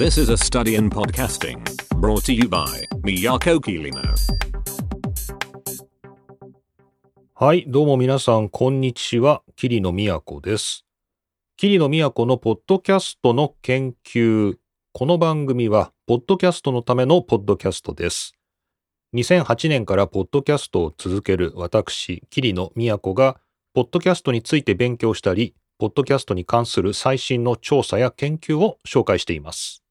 This is a study in podcasting brought to you by Miyako Kirino. はい、どうも皆さん、こんにちは。桐野都です。桐野都のポッドキャストの研究。この番組は、ポッドキャストのためのポッドキャストです。2008年からポッドキャストを続ける私、桐野都が、ポッドキャストについて勉強したり、ポッドキャストに関する最新の調査や研究を紹介しています。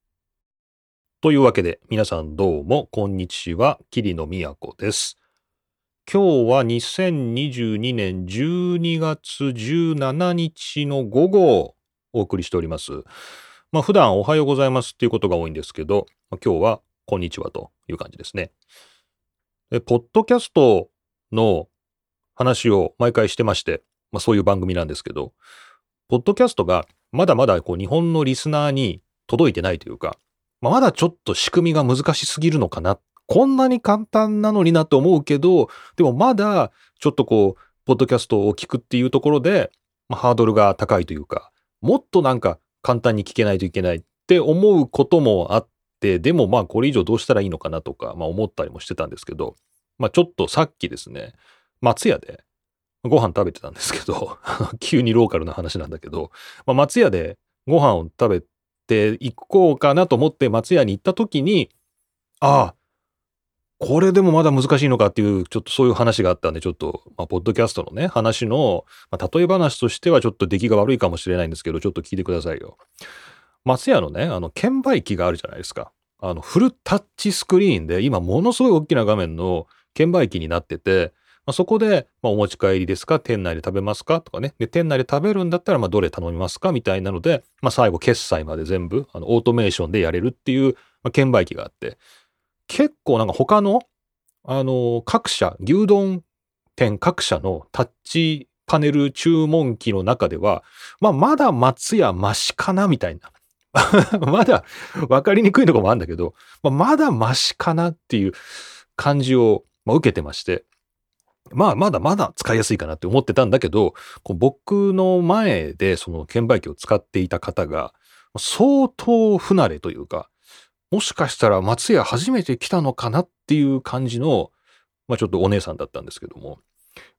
というわけで、皆さんどうも、こんにちは。桐野都です。今日は2022年12月17日の午後お送りしております。まあ普段おはようございますっていうことが多いんですけど、まあ今日はこんにちはという感じですね。ポッドキャストの話を毎回してまして、まあそういう番組なんですけど、ポッドキャストがまだまだこう日本のリスナーに届いてないというか、まあまだちょっと仕組みが難しすぎるのかな。こんなに簡単なのになと思うけど、でもまだちょっとこう、ポッドキャストを聞くっていうところで、まあ、ハードルが高いというか、もっとなんか簡単に聞けないといけないって思うこともあって、でもまあこれ以上どうしたらいいのかなとか、まあ思ったりもしてたんですけど、まあちょっとさっきですね、松屋でご飯食べてたんですけど、急にローカルな話なんだけど、まあ、松屋でご飯を食べて行こうかなと思って松屋に行った時に、ああ、これでもまだ難しいのかっていう、ちょっとそういう話があったんで、ちょっと、まあ、ポッドキャストのね、話の、まあ、例え話としてはちょっと出来が悪いかもしれないんですけど、ちょっと聞いてくださいよ。松屋のね、あの、券売機があるじゃないですか。あの、フルタッチスクリーンで、今ものすごい大きな画面の券売機になってて、まあ、そこで、まあ、お持ち帰りですか？店内で食べますか？とかね。で、店内で食べるんだったら、まあ、どれ頼みますか？みたいなので、まあ、最後、決済まで全部、あの、オートメーションでやれるっていう、まあ、券売機があって、結構なんか他の、あの、各社、牛丼店各社のタッチパネル注文機の中では、まあ、まだ松屋マシかなみたいな。まだ分かりにくいところもあるんだけど、まあ、まだマシかなっていう感じを、まあ、受けてまして、まあ、まだまだ使いやすいかなって思ってたんだけど、こう僕の前でその券売機を使っていた方が、相当不慣れというか、もしかしたら松屋初めて来たのかなっていう感じの、まあちょっとお姉さんだったんですけども、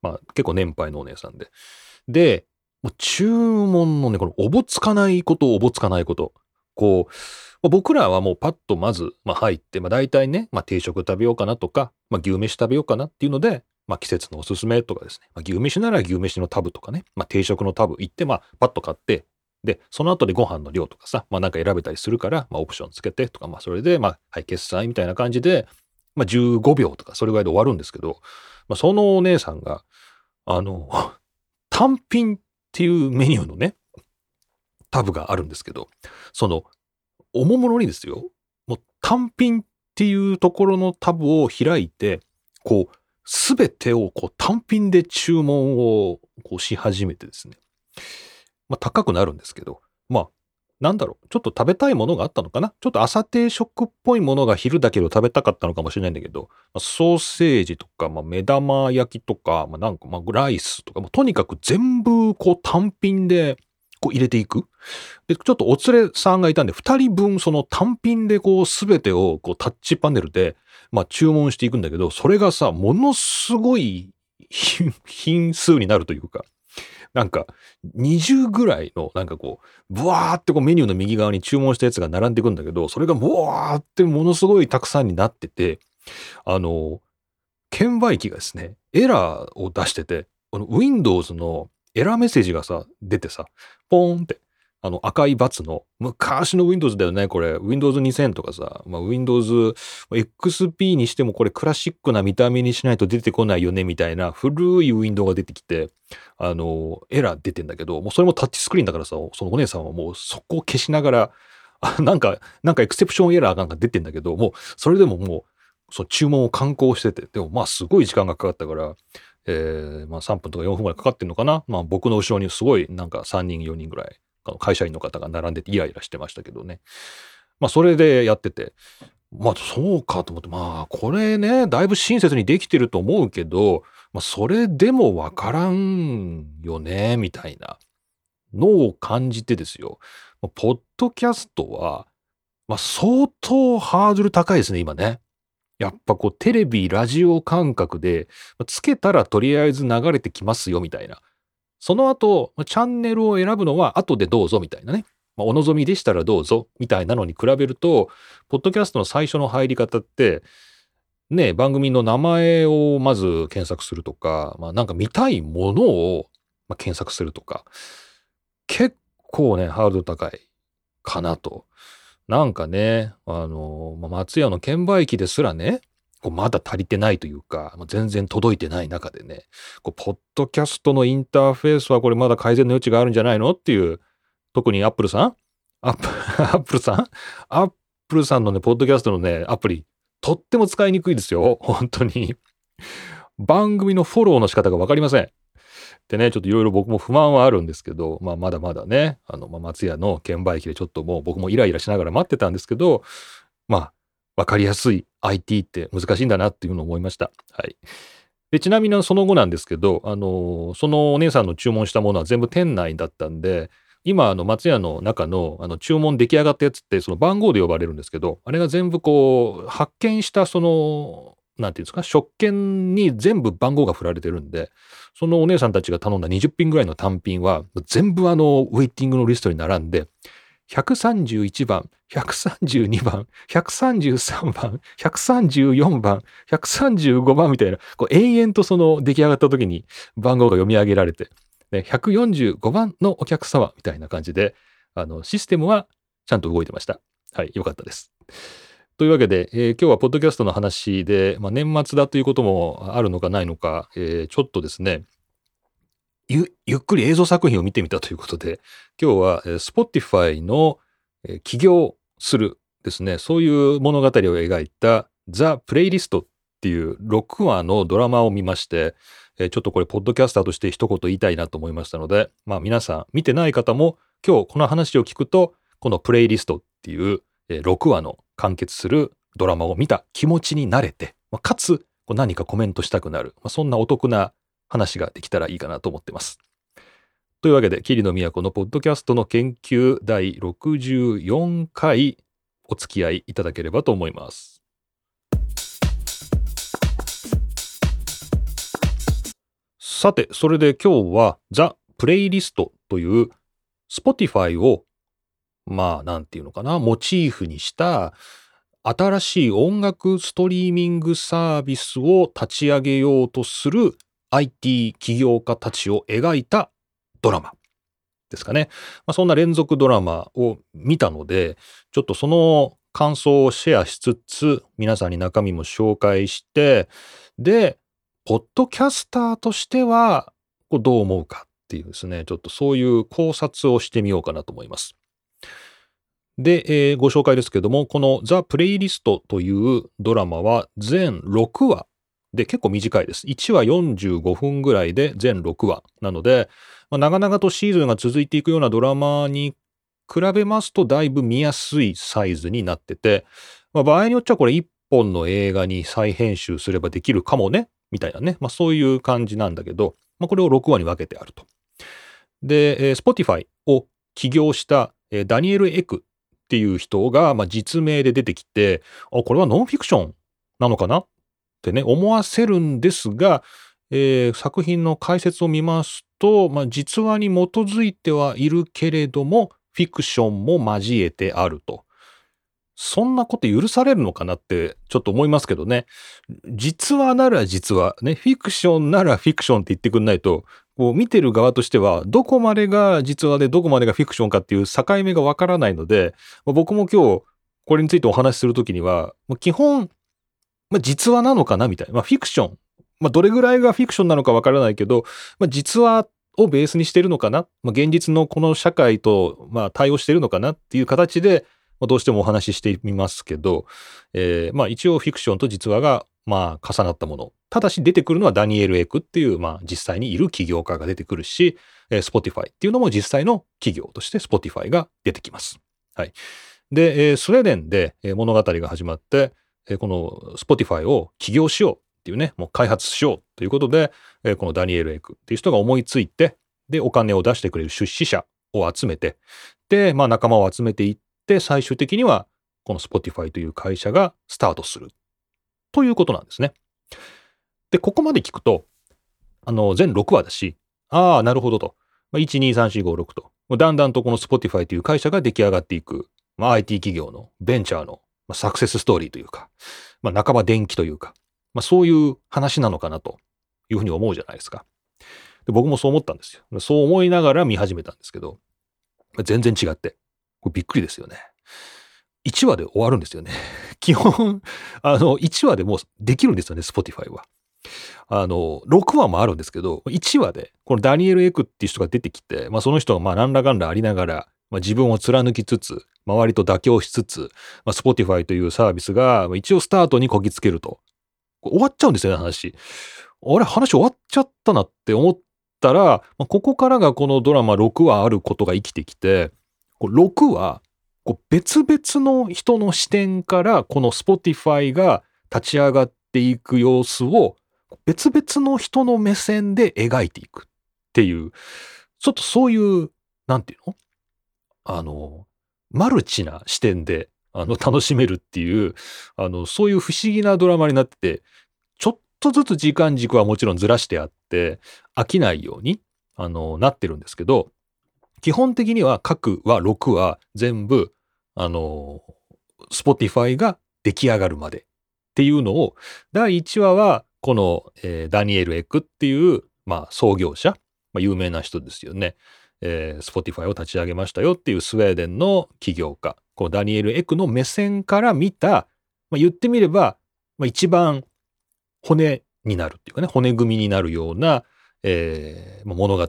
まあ結構年配のお姉さんで。で、もう注文のね、このおぼつかないこと、おぼつかないこと。こう、僕らはもうパッとまず、まあ、入って、まあ大体ね、まあ定食食べようかなとか、まあ牛飯食べようかなっていうので、まあ季節のおすすめとかですね、まあ、牛飯なら牛飯のタブとかね、まあ定食のタブ。行って、まあパッと買って、で、その後でご飯の量とかさ、まあなんか選べたりするから、まあオプションつけてとか、まあそれで、まあはい、決済みたいな感じで、まあ15秒とかそれぐらいで終わるんですけど、まあそのお姉さんが、あの、単品っていうメニューのね、タブがあるんですけど、その、おもむろにですよ、もう単品っていうところのタブを開いて、こう、すべてをこう単品で注文をこうし始めてですね。まあ高くなるんですけど、まあ、なんだろう、ちょっと食べたいものがあったのかな？ちょっと朝定食っぽいものが昼だけど食べたかったのかもしれないんだけど、まあソーセージとか、まあ、目玉焼きとか、まあ、なんか、まあ、ライスとか、もうとにかく全部こう単品でこう入れていく。で、ちょっとお連れさんがいたんで、二人分その単品でこうすべてをこうタッチパネルで、まあ注文していくんだけど、それがさ、ものすごい品品数になるというか、なんか20ぐらいのなんかこう、ブワーってこうメニューの右側に注文したやつが並んでいくんだけど、それがブワーってものすごいたくさんになってて、あの、券売機がですね、エラーを出してて、この Windows のエラーメッセージがさ、出てさ、ポーンって、あの赤いバツの、昔の Windows だよね、これ。Windows 2000とかさ、まあ、Windows XP にしてもこれクラシックな見た目にしないと出てこないよね、みたいな古いウィンドウが出てきて、あの、エラー出てんだけど、もうそれもタッチスクリーンだからさ、そのお姉さんはもうそこを消しながら、あなんか、なんかエクセプションエラーなんか出てんだけど、もうそれでももう、その注文を観光してて、でもまあすごい時間がかかったから、えー、まあ3分とか4分ぐらいかかってんのかな？まあ僕の後ろにすごいなんか3人4人ぐらい、会社員の方が並んでてイライラしてましたけどね。まあそれでやってて、まあそうかと思って、まあこれね、だいぶ親切にできてると思うけど、まあそれでもわからんよね、みたいなのを感じてですよ。ポッドキャストは、まあ、相当ハードル高いですね、今ね。やっぱこうテレビ、ラジオ感覚で、つけたらとりあえず流れてきますよみたいな。その後、チャンネルを選ぶのは後でどうぞみたいなね。まあ、お望みでしたらどうぞみたいなのに比べると、ポッドキャストの最初の入り方って、ね、番組の名前をまず検索するとか、まあ、なんか見たいものを検索するとか、結構ね、ハードル高いかなと。なんかね、あの、ま、松屋の券売機ですらね、こうまだ足りてないというか、全然届いてない中でね、こうポッドキャストのインターフェースはこれまだ改善の余地があるんじゃないのっていう、特にアップルさんアップ、アップルさんアップルさんのね、ポッドキャストのね、アプリ、とっても使いにくいですよ。本当に。番組のフォローの仕方がわかりません。でね、ちょっといろいろ僕も不満はあるんですけど、まあ、まだまだね、あの、まあ、松屋の券売機でちょっともう僕もイライラしながら待ってたんですけど、まあ、わかりやすい IT って難しいんだなっていうのを思いました。はい。で、ちなみにその後なんですけど、あの、そのお姉さんの注文したものは全部店内だったんで、今、あの、松屋の中の、あの、注文出来上がったやつって、その番号で呼ばれるんですけど、あれが全部こう、発見したその、なんていうんですか、食券に全部番号が振られてるんで、そのお姉さんたちが頼んだ20品ぐらいの単品は、全部あの、ウェイティングのリストに並んで、131番、132番、133番、134番、135番みたいな、こう延々とその出来上がった時に番号が読み上げられて、ね145番のお客様みたいな感じで、あの、システムはちゃんと動いてました。はい、よかったです。というわけで、えー、今日はポッドキャストの話で、まあ、年末だということもあるのかないのか、えー、ちょっとですね、ゆゆっくり映像作品を見てみたということで、今日は、Spotify の、起業するですね、そういう物語を描いたザ・プレイリストっていう6話のドラマを見まして、えー、ちょっとこれ、ポッドキャスターとして一言言いたいなと思いましたので、まあ皆さん見てない方も今日この話を聞くと、このプレイリストっていう、えー、6話の完結するドラマを見た気持ちになれて、まあ、かつ何かコメントしたくなる、そんなお得な話ができたらいいかなと思ってます。というわけで、桐野都のポッドキャストの研究第64回お付き合いいただければと思います。さて、それで今日はザ・プレイリストという Spotify をまあ、なんていうのかな、モチーフにした新しい音楽ストリーミングサービスを立ち上げようとする IT 起業家たちを描いたドラマですかね。まあ、そんな連続ドラマを見たので、ちょっとその感想をシェアしつつ、皆さんに中身も紹介して、で、ポッドキャスターとしては、どう思うかっていうですね、ちょっとそういう考察をしてみようかなと思います。で、えー、ご紹介ですけども、このザ・プレイリストというドラマは全6話で結構短いです。1話45分ぐらいで全6話なので、まあ、長々とシーズンが続いていくようなドラマに比べますとだいぶ見やすいサイズになってて、まあ、場合によっちゃこれ1本の映画に再編集すればできるかもね、みたいなね、まあ、そういう感じなんだけど、まあ、これを6話に分けてあると。で、えー、Spotify を起業した、え、ダニエル・エクっていう人が、まあ、実名で出てきて、あ、これはノンフィクションなのかなってね、思わせるんですが、えー、作品の解説を見ますと、まあ、実話に基づいてはいるけれども、フィクションも交えてあると。そんなこと許されるのかなってちょっと思いますけどね。実話なら実話、ね、フィクションならフィクションって言ってくんないと、こう見てる側としては、どこまでが実話でどこまでがフィクションかっていう境目がわからないので、ま僕も今日これについてお話しするときには、基本、まあ、実話なのかなみたいな。まあ、フィクション。まあ、どれぐらいがフィクションなのかわからないけど、まあ、実話をベースにしてるのかな、まあ、現実のこの社会と、まあ、対応してるのかなっていう形で、ま、どうしてもお話ししてみますけど、えー、まあ一応フィクションと実話がまあ重なったもの。ただし出てくるのはダニエル・エクっていう、まあ実際にいる起業家が出てくるし、えー、Spotify っていうのも実際の企業として Spotify が出てきます。はい。で、えー、スウェーデンで物語が始まって、えー、この Spotify を起業しようっていうね、もう開発しようということで、えー、このダニエル・エクっていう人が思いついて、で、お金を出してくれる出資者を集めて、で、まあ仲間を集めていって、最終的にはこの Spotify という会社がスタートする。ということなんですね。で、ここまで聞くと、あの、全6話だし、ああ、なるほどと。まあ、1、2、3、4、5、6と。だんだんとこの Spotify という会社が出来上がっていく、まあ、IT 企業のベンチャーの、まあ、サクセスストーリーというか、まあ、半ば電気というか、まあ、そういう話なのかなというふうに思うじゃないですか。で僕もそう思ったんですよ。そう思いながら見始めたんですけど、全然違って、これびっくりですよね。1話で終わるんですよね。基本、あの、1話でもうできるんですよね、Spotify は。あの、6話もあるんですけど、1話で、このダニエル・エクっていう人が出てきて、まあその人がまあ何らかんらありながら、まあ、自分を貫きつつ、周りと妥協しつつ、まあ、Spotify というサービスが一応スタートにこぎつけると。終わっちゃうんですよね、話。あれ、話終わっちゃったなって思ったら、まあ、ここからがこのドラマ6話あることが生きてきて、6話、こう別々の人の視点からこの Spotify が立ち上がっていく様子を別々の人の目線で描いていくっていう、ちょっとそういう、なんていうの？あの、マルチな視点で、あの、楽しめるっていう、あの、そういう不思議なドラマになってて、ちょっとずつ時間軸はもちろんずらしてあって、飽きないように、あの、なってるんですけど、基本的には各話6話全部、あの、Spotify が出来上がるまでっていうのを、第1話はこの、えー、ダニエル・エクっていう、まあ、創業者、まあ、有名な人ですよね。えー、Spotify を立ち上げましたよっていうスウェーデンの起業家、このダニエル・エクの目線から見た、まあ、言ってみれば、まあ、一番骨になるっていうかね、骨組みになるような、えー、物語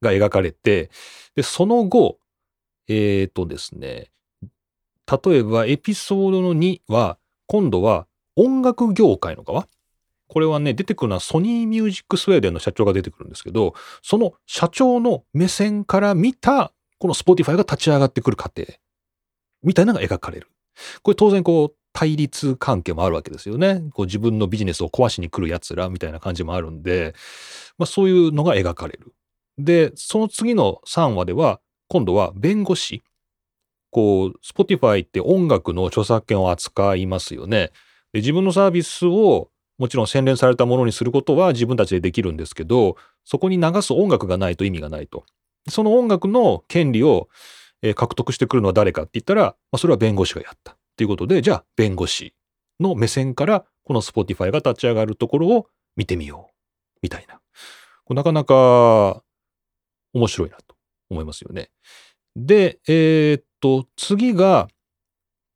が描かれて、で、その後、えっ、ー、とですね、例えばエピソードの2は、今度は音楽業界の側？これはね、出てくるのは Sony Music スウェーデンの社長が出てくるんですけど、その社長の目線から見た、この Spotify が立ち上がってくる過程、みたいなのが描かれる。これ当然こう、対立関係もあるわけですよね。こう自分のビジネスを壊しに来る奴らみたいな感じもあるんで、まあそういうのが描かれる。で、その次の3話では、今度は弁護士。こう、Spotify って音楽の著作権を扱いますよね。で自分のサービスをもちろん洗練されたものにすることは自分たちでできるんですけど、そこに流す音楽がないと意味がないと。その音楽の権利を獲得してくるのは誰かって言ったら、まあ、それは弁護士がやったっていうことで、じゃあ弁護士の目線からこの Spotify が立ち上がるところを見てみよう。みたいな。なかなか面白いなと思いますよね。で、えー、っと、次が、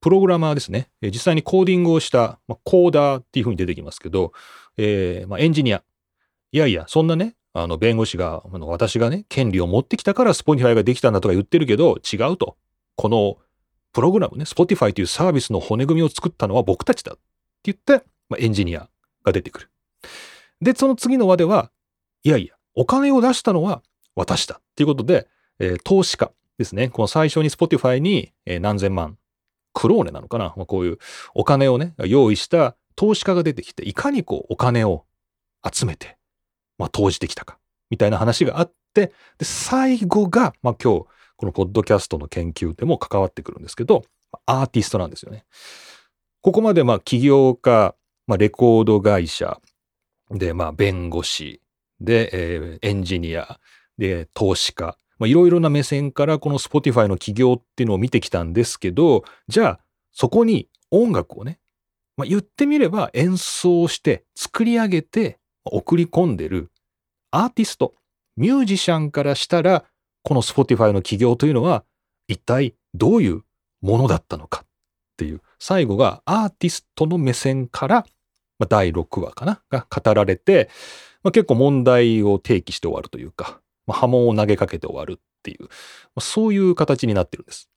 プログラマーですね。実際にコーディングをした、まあ、コーダーっていうふうに出てきますけど、えー、まあ、エンジニア。いやいや、そんなね、あの、弁護士が、あの私がね、権利を持ってきたから Spotify ができたんだとか言ってるけど、違うと。このプログラムね、 Spotify というサービスの骨組みを作ったのは僕たちだって言って、まあ、エンジニアが出てくる。で、その次の話では、いやいや、お金を出したのは私だっていうことで、えー、投資家ですね。この最初に Spotify に、えー、何千万クローネなのかな、まあ、こういうお金をね、用意した投資家が出てきて、いかにこうお金を集めて、まあ、投じてきたか、みたいな話があって、で、最後が、まあ、今日、このポッドキャストの研究でも関わってくるんですけど、アーティストなんですよね。ここまで、まあ、起業家、まあ、レコード会社、で、まあ、弁護士、で、えー、エンジニア、で、投資家、いろいろな目線からこの Spotify の起業っていうのを見てきたんですけど、じゃあそこに音楽をね、まあ、言ってみれば演奏して作り上げて送り込んでるアーティスト、ミュージシャンからしたら、この Spotify の起業というのは一体どういうものだったのかっていう、最後がアーティストの目線から、まあ、第6話かなが語られて、まあ、結構問題を提起して終わるというか、まあ、波紋を投げかけて終わるっていう、まあ、そういう形になってるんです。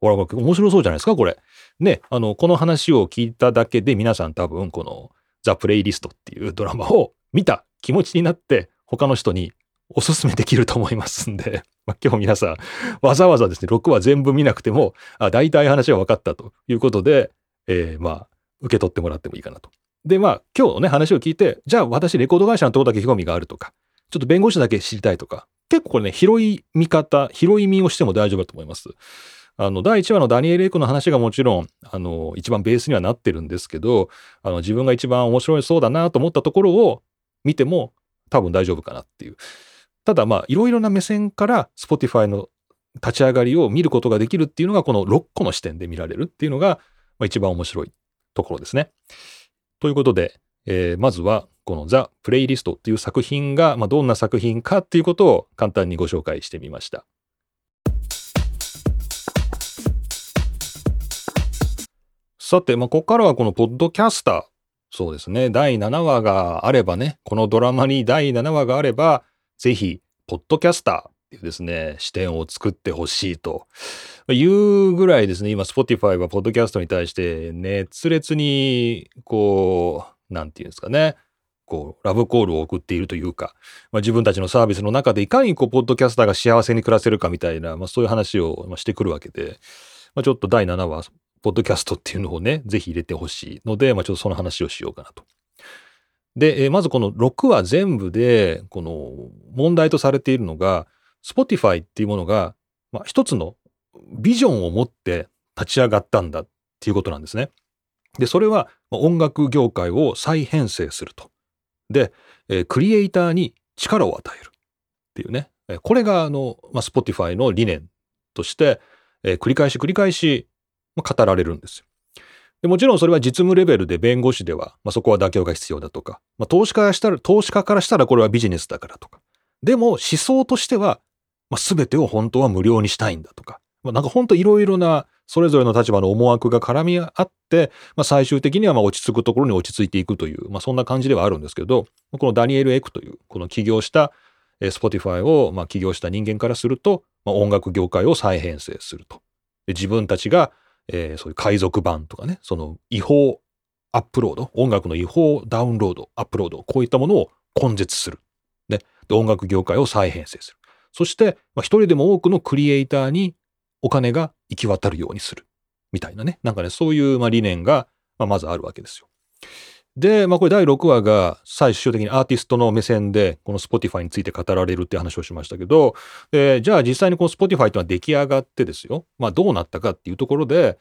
ほら、面白そうじゃないですか、これ。ね、あの、この話を聞いただけで皆さん多分このザ・プレイリストっていうドラマを見た気持ちになって他の人におすすめできると思いますんで、まあ、今日皆さんわざわざですね、6話全部見なくても、あ大体話が分かったということで、えー、まあ、受け取ってもらってもいいかなと。で、まあ、今日のね、話を聞いて、じゃあ私レコード会社のとこだけ興味があるとか、ちょっと弁護士だけ知りたいとか、結構これね、広い見方、広い見をしても大丈夫だと思います。あの、第1話のダニエル・エイクの話がもちろん、あの、一番ベースにはなってるんですけど、あの、自分が一番面白いそうだなと思ったところを見ても多分大丈夫かなっていう。ただまあ、いろいろな目線から Spotify の立ち上がりを見ることができるっていうのが、この6個の視点で見られるっていうのが、まあ、一番面白いところですね。ということで、えー、まずはこのザ・プレイリストっていう作品が、まあ、どんな作品かっていうことを簡単にご紹介してみました。さて、まあ、ここからはこのポッドキャスター。そうですね。第7話があればね、このドラマに第7話があれば、ぜひ、ポッドキャスターっていうですね、視点を作ってほしいというぐらいですね、今、Spotify はポッドキャストに対して熱烈に、こう、なんていうんですかね、こう、ラブコールを送っているというか、まあ、自分たちのサービスの中でいかにこう、ポッドキャスターが幸せに暮らせるかみたいな、まあ、そういう話をしてくるわけで、まあ、ちょっと第7話、ポッドキャストっていうのをね、ぜひ入れてほしいので、まあ、ちょっとその話をしようかなと。で、えまずこの6話全部で、この問題とされているのが、Spotify っていうものが、まあ、一つのビジョンを持って立ち上がったんだっていうことなんですね。で、それは音楽業界を再編成すると。で、えクリエイターに力を与えるっていうね。これがあの、まあ、Spotify の理念として、え繰り返し繰り返し、まあ、語られるんですよ。でもちろんそれは実務レベルで弁護士では、まあ、そこは妥協が必要だとか、まあ、投資家からしたら、投資家からしたらこれはビジネスだからとか。でも思想としては、まあ、全てを本当は無料にしたいんだとか。まあ、なんか本当いろいろなそれぞれの立場の思惑が絡み合って、まあ、最終的にはま落ち着くところに落ち着いていくという、まあ、そんな感じではあるんですけど、このダニエル・エクという、この起業した、えー、Spotify をま起業した人間からすると、まあ、音楽業界を再編成すると。で自分たちがえー、そういう海賊版とかね、その違法アップロード、音楽の違法ダウンロード、アップロード、こういったものを根絶する。ね。で、音楽業界を再編成する。そして、一人でも多くのクリエイターにお金が行き渡るようにする。みたいなね。なんかね、そういう、ま、理念が、ま、まずあるわけですよ。で、まあこれ第6話が最終的にアーティストの目線でこの Spotify について語られるって話をしましたけど、じゃあ実際にこの Spotify っていうのは出来上がってですよ。まあどうなったかっていうところで、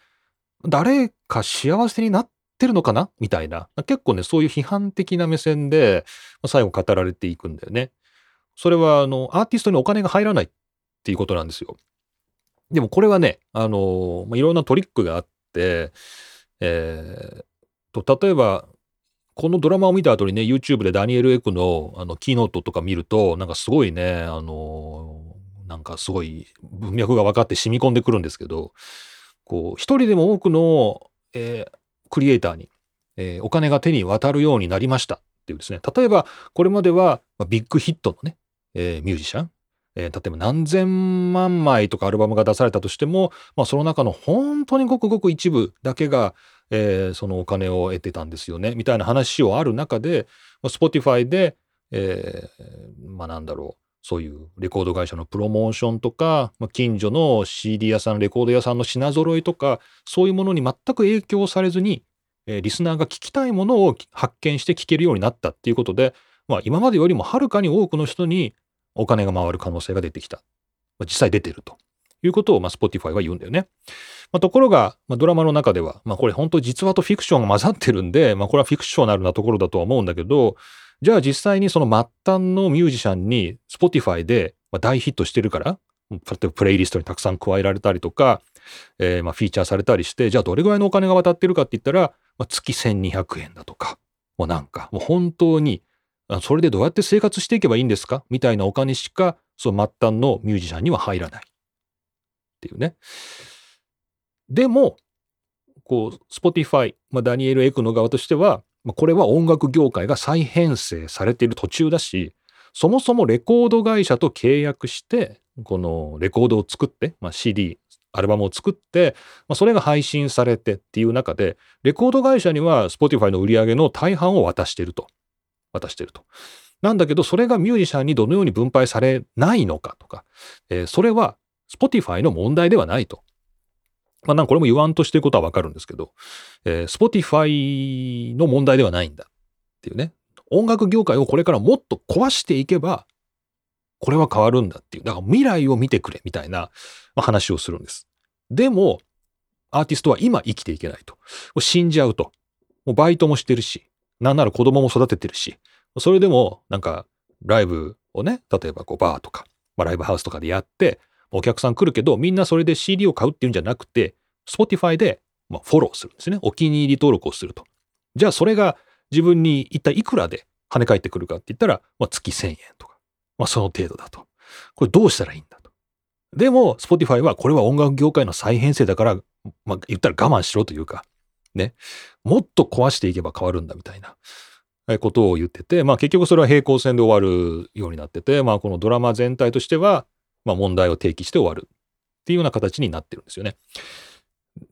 誰か幸せになってるのかな？みたいな。結構ね、そういう批判的な目線で最後語られていくんだよね。それはあの、アーティストにお金が入らないっていうことなんですよ。でもこれはね、あのま、いろんなトリックがあって、えー、と、例えば、このドラマを見た後にね、YouTube でダニエル・エクのあのキーノートとか見ると、なんかすごいね、あの、なんかすごい文脈が分かって染み込んでくるんですけど、こう、一人でも多くの、えー、クリエイターに、えー、お金が手に渡るようになりましたっていうですね、例えば、これまでは、ま、ビッグヒットのね、えー、ミュージシャン、えー、例えば何千万枚とかアルバムが出されたとしても、まあ、その中の本当にごくごく一部だけが、えー、そのお金を得てたんですよねみたいな話をある中で、まあ、Spotify で、えー、まあなんだろうそういうレコード会社のプロモーションとか、まあ、近所の CD 屋さんレコード屋さんの品揃いとかそういうものに全く影響されずに、えー、リスナーが聞きたいものを発見して聞けるようになったっていうことで、まあ、今までよりもはるかに多くの人にお金が回る可能性が出てきた。まあ、実際出てるということを、まあ、Spotify は言うんだよね。まあ、ところが、まあ、ドラマの中では、まあ、これ本当実話とフィクションが混ざってるんで、まあ、これはフィクショナルなところだとは思うんだけど、じゃあ実際にその末端のミュージシャンに Spotify で大ヒットしてるから、例えばプレイリストにたくさん加えられたりとか、えー、まあフィーチャーされたりして、じゃあどれぐらいのお金が渡ってるかって言ったら、まあ、月1200円だとか、もうなんか、もう本当に、それでどうやって生活していけばいいんですか？みたいなお金しか、その末端のミュージシャンには入らない。っていうね。でも、こう、Spotify、まあ、ダニエル・エクの側としては、まあ、これは音楽業界が再編成されている途中だし、そもそもレコード会社と契約して、このレコードを作って、まあ、CD、アルバムを作って、まあ、それが配信されてっていう中で、レコード会社には Spotify の売り上げの大半を渡してると。渡してると。なんだけど、それがミュージシャンにどのように分配されないのかとか、えー、それは Spotify の問題ではないと。まあ、なんかこれも言わんとしてることはわかるんですけど、えー、Spotify の問題ではないんだっていうね。音楽業界をこれからもっと壊していけば、これは変わるんだっていう。だから未来を見てくれみたいな話をするんです。でも、アーティストは今生きていけないと。死んじゃうと。もうバイトもしてるし、なんなら子供も育ててるし、それでもなんかライブをね、例えばこうバーとか、まあ、ライブハウスとかでやって、お客さん来るけど、みんなそれで CD を買うっていうんじゃなくて、Spotify でまあフォローするんですね。お気に入り登録をすると。じゃあそれが自分に一体いくらで跳ね返ってくるかって言ったら、まあ、月1000円とか、まあ、その程度だと。これどうしたらいいんだと。でも、Spotify はこれは音楽業界の再編成だから、まあ、言ったら我慢しろというか、ね、もっと壊していけば変わるんだみたいなことを言ってて、まあ結局それは平行線で終わるようになってて、まあこのドラマ全体としては、まあ問題を提起して終わるっていうような形になってるんですよね。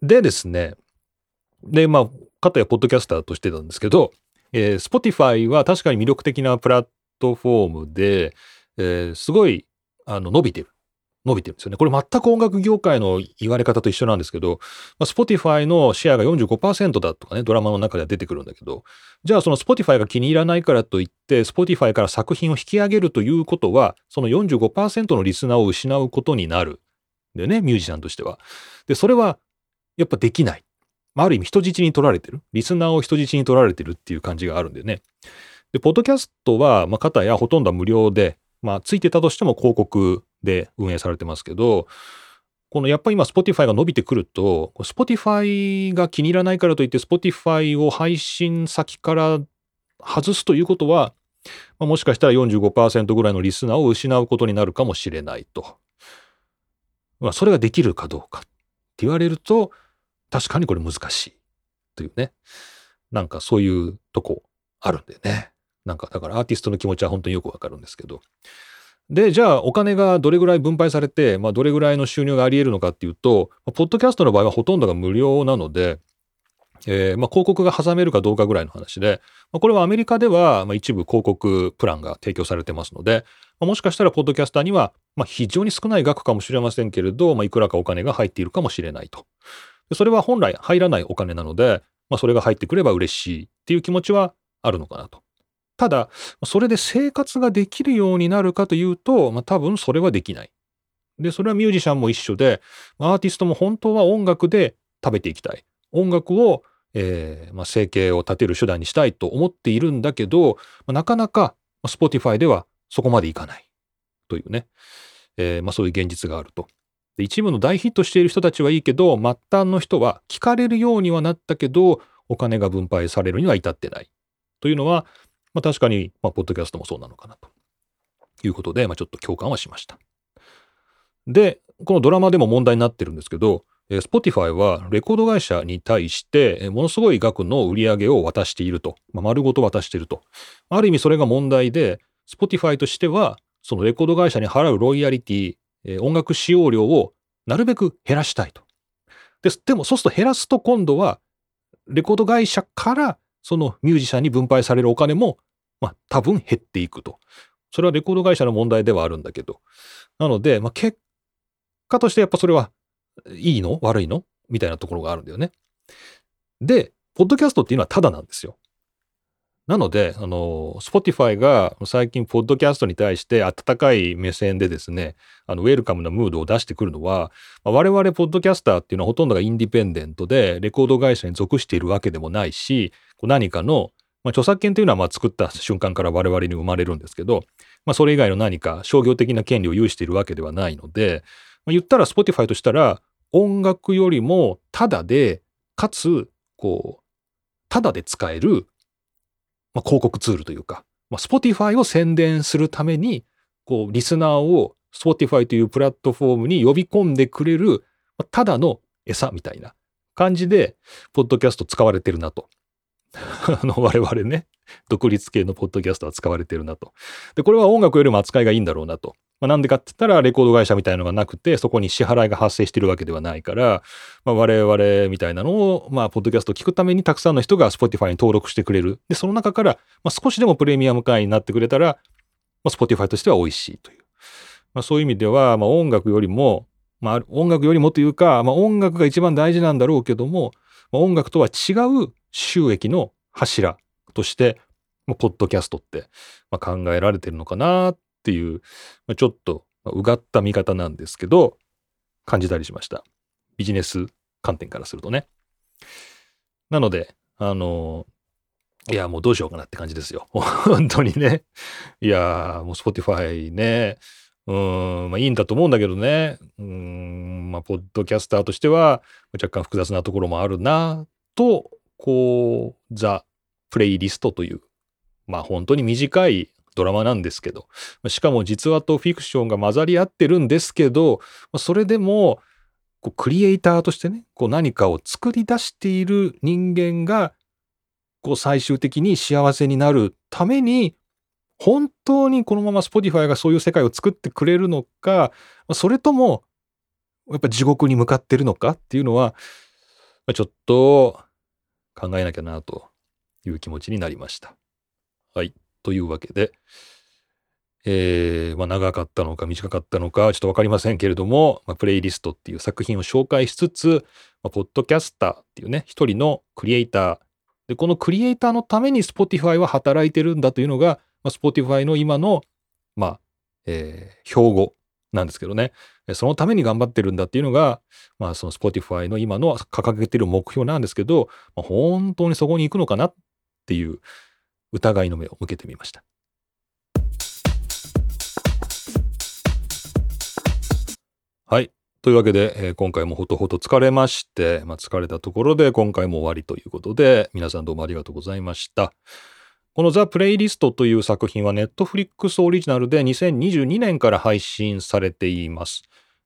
でですね、で、まあ、かたやポッドキャスターとしてなんですけど、えー、Spotify は確かに魅力的なプラットフォームで、えー、すごい、あの、伸びてる。伸びてるんですよね。これ全く音楽業界の言われ方と一緒なんですけど、まあ、Spotify のシェアが45%だとかね、ドラマの中では出てくるんだけど、じゃあその Spotify が気に入らないからといって、Spotify から作品を引き上げるということは、その45%のリスナーを失うことになる。でね、ミュージシャンとしては。で、それはやっぱできない。ある意味人質に取られてる。リスナーを人質に取られてるっていう感じがあるんでね。で、ポッドキャストは、まあ、方やほとんどは無料で、まあ、ついてたとしても広告で運営されてますけど、このやっぱり今 Spotify が伸びてくると、Spotify が気に入らないからといって Spotify を配信先から外すということは、まあ、もしかしたら45%ぐらいのリスナーを失うことになるかもしれないと。まあ、それができるかどうかって言われると、確かにこれ難しいというね。なんかそういうとこあるんでね。なんかだからアーティストの気持ちは本当によくわかるんですけど。で、じゃあお金がどれぐらい分配されて、まあどれぐらいの収入があり得るのかっていうと、ポッドキャストの場合はほとんどが無料なので、えー、まあ広告が挟めるかどうかぐらいの話で、まあ、これはアメリカではまあ一部広告プランが提供されてますので、まあ、もしかしたらポッドキャスターにはまあ非常に少ない額かもしれませんけれど、まあ、いくらかお金が入っているかもしれないと。でそれは本来入らないお金なので、まあ、それが入ってくれば嬉しいっていう気持ちはあるのかなと。ただ、それで生活ができるようになるかというと、まあ、多分それはできない。で、それはミュージシャンも一緒で、アーティストも本当は音楽で食べていきたい。音楽を、えー、まあ、生計を立てる手段にしたいと思っているんだけど、まあ、なかなか Spotify ではそこまでいかない。というね、えー、まあ、そういう現実があると。で一部の大ヒットしている人たちはいいけど、末端の人は聞かれるようにはなったけど、お金が分配されるには至ってない。というのは、まあ、確かに、まあ、ポッドキャストもそうなのかなということで、まあ、ちょっと共感はしました。で、このドラマでも問題になってるんですけど、え Spotify はレコード会社に対して、ものすごい額の売り上げを渡していると。まあ、丸ごと渡していると。ある意味それが問題で、Spotify としては、そのレコード会社に払うロイヤリティ、え音楽使用料をなるべく減らしたいと。ででもそうすると減らすと今度は、レコード会社からそのミュージシャンに分配されるお金も、まあ多分減っていくと。それはレコード会社の問題ではあるんだけど。なので、まあ結果としてやっぱそれはいいの？悪いの？みたいなところがあるんだよね。で、ポッドキャストっていうのはただなんですよ。なので、あの、Spotify が最近、ポッドキャストに対して温かい目線でですね、あの、ウェルカムなムードを出してくるのはま、我々、ポッドキャスターっていうのはほとんどがインディペンデントで、レコード会社に属しているわけでもないし、こう何かの、まあ、著作権というのはまあ作った瞬間から我々に生まれるんですけど、まあ、それ以外の何か商業的な権利を有しているわけではないので、まあ、言ったら Spotify としたら、音楽よりもただで、かつ、こう、ただで使えるまあ、広告ツールというか、まあ、Spotify を宣伝するために、こう、リスナーを Spotify というプラットフォームに呼び込んでくれる、まあ、ただの餌みたいな感じで、ポッドキャスト使われてるなと。あの、我々ね、独立系のポッドキャストは使われてるなと。で、これは音楽よりも扱いがいいんだろうなと。まあ、なんでかって言ったら、レコード会社みたいのがなくて、そこに支払いが発生してるわけではないから、まあ、我々みたいなのを、まあ、ポッドキャストを聞くためにたくさんの人が Spotify に登録してくれる。で、その中から、まあ、少しでもプレミアム会員になってくれたら、まあ、Spotify としては美味しいという。まあ、そういう意味では、まあ、音楽よりも、まあ、音楽よりもというか、まあ、音楽が一番大事なんだろうけども、まあ、音楽とは違う収益の柱として、まあ、ポッドキャストって、まあ、考えられてるのかなっていう、まあ、ちょっとうがった見方なんですけど、感じたりしました。ビジネス観点からするとね。なので、あの、いや、もうどうしようかなって感じですよ。本当にね。いや、もう Spotify ね。うん、まあいいんだと思うんだけどね。うん、まあ、ポッドキャスターとしては若干複雑なところもあるな、と、こう、ザ・プレイリストという、まあ本当に短いドラマなんですけど、しかも実話とフィクションが混ざり合ってるんですけど、それでも、こうクリエイターとしてね、こう何かを作り出している人間が、こう最終的に幸せになるために、本当にこのまま Spotify がそういう世界を作ってくれるのか、それとも、やっぱ地獄に向かってるのかっていうのは、ちょっと考えなきゃなという気持ちになりました。はい。というわけで、えー、まあ、長かったのか短かったのかちょっと分かりませんけれども、まあ、プレイリストっていう作品を紹介しつつ、まあ、ポッドキャスターっていうね、一人のクリエイター。で、このクリエイターのために Spotify は働いてるんだというのが、まあ、Spotify の今の、まあ、えー、標語なんですけどね。そのために頑張ってるんだっていうのが、まあ、その Spotify の今の掲げてる目標なんですけど、まあ、本当にそこに行くのかなっていう疑いの目を向けてみました。はい。というわけで、えー、今回もほとほと疲れまして、まあ、疲れたところで今回も終わりということで、皆さんどうもありがとうございました。このザ・プレイリストという作品はネットフリックスオリジナルで2022年から配信されています。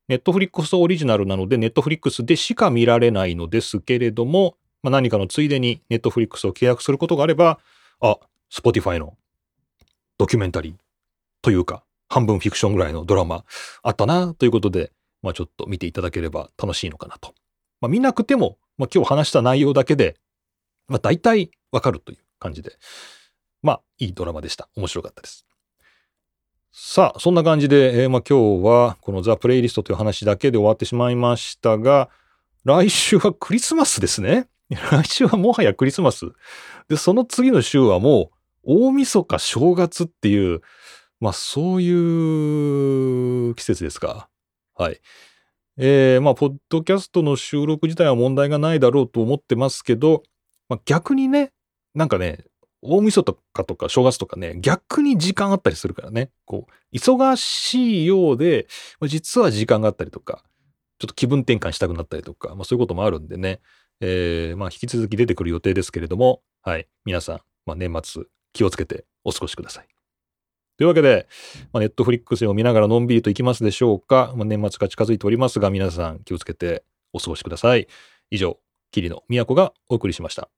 ネットフリックスオリジナルなのでネットフリックスでしか見られないのですけれども、まあ、何かのついでにネットフリックスを契約することがあれば、あ、Spotify のドキュメンタリーというか、半分フィクションぐらいのドラマあったなということで、まあちょっと見ていただければ楽しいのかなと。まあ見なくても、まあ今日話した内容だけで、まあ大体わかるという感じで、まあいいドラマでした。面白かったです。さあ、そんな感じで、えー、まあ今日はこのザ・プレイリストという話だけで終わってしまいましたが、来週はクリスマスですね。来週はもはやクリスマス。で、その次の週はもう大晦日正月っていう、まあそういう季節ですか。はい。えー、まあ、ポッドキャストの収録自体は問題がないだろうと思ってますけど、まあ、逆にね、なんかね、大晦日とかとか正月とかね、逆に時間あったりするからね、こう、忙しいようで、実は時間があったりとか、ちょっと気分転換したくなったりとか、まあそういうこともあるんでね、えー、まあ引き続き出てくる予定ですけれども、はい、皆さん、まあ年末気をつけてお過ごしください。というわけで、まあ、ネットフリックスを見ながらのんびりといきますでしょうか。まあ、年末が近づいておりますが、皆さん気をつけてお過ごしください。以上、桐野都がお送りしました。